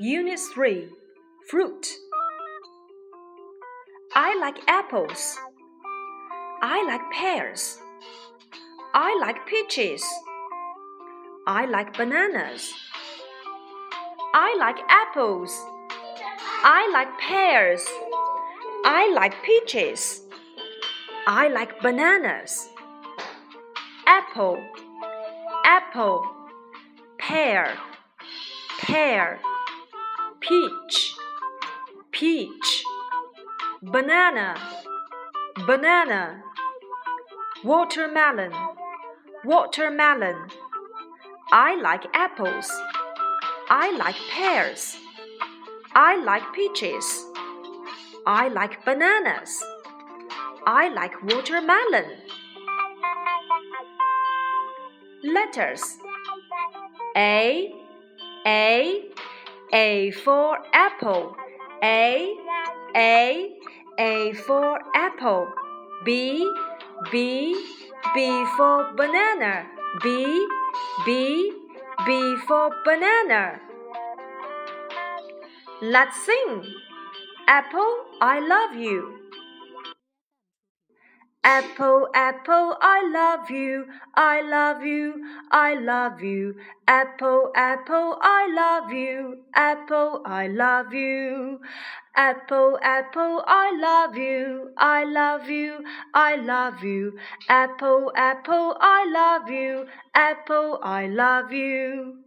Unit 3 Fruit. I like apples. I like pears. I like peaches. I like bananas. I like apples. I like pears. I like peaches. I like bananas. Apple, apple, pear, pear, peach, peach, banana, banana, watermelon, watermelon. I like apples. I like pears. I like peaches. I like bananas. I like watermelon. Letters A A A for apple. A A A for apple. B B B for banana. B B B for banana. Let's sing. Apple, I love you. Apple, apple, I love you, I love you, I love you. Apple, apple, I love you, apple, I love you. Apple, apple, I love you, I love you, I love you. Apple, apple, I love you, apple, I love you.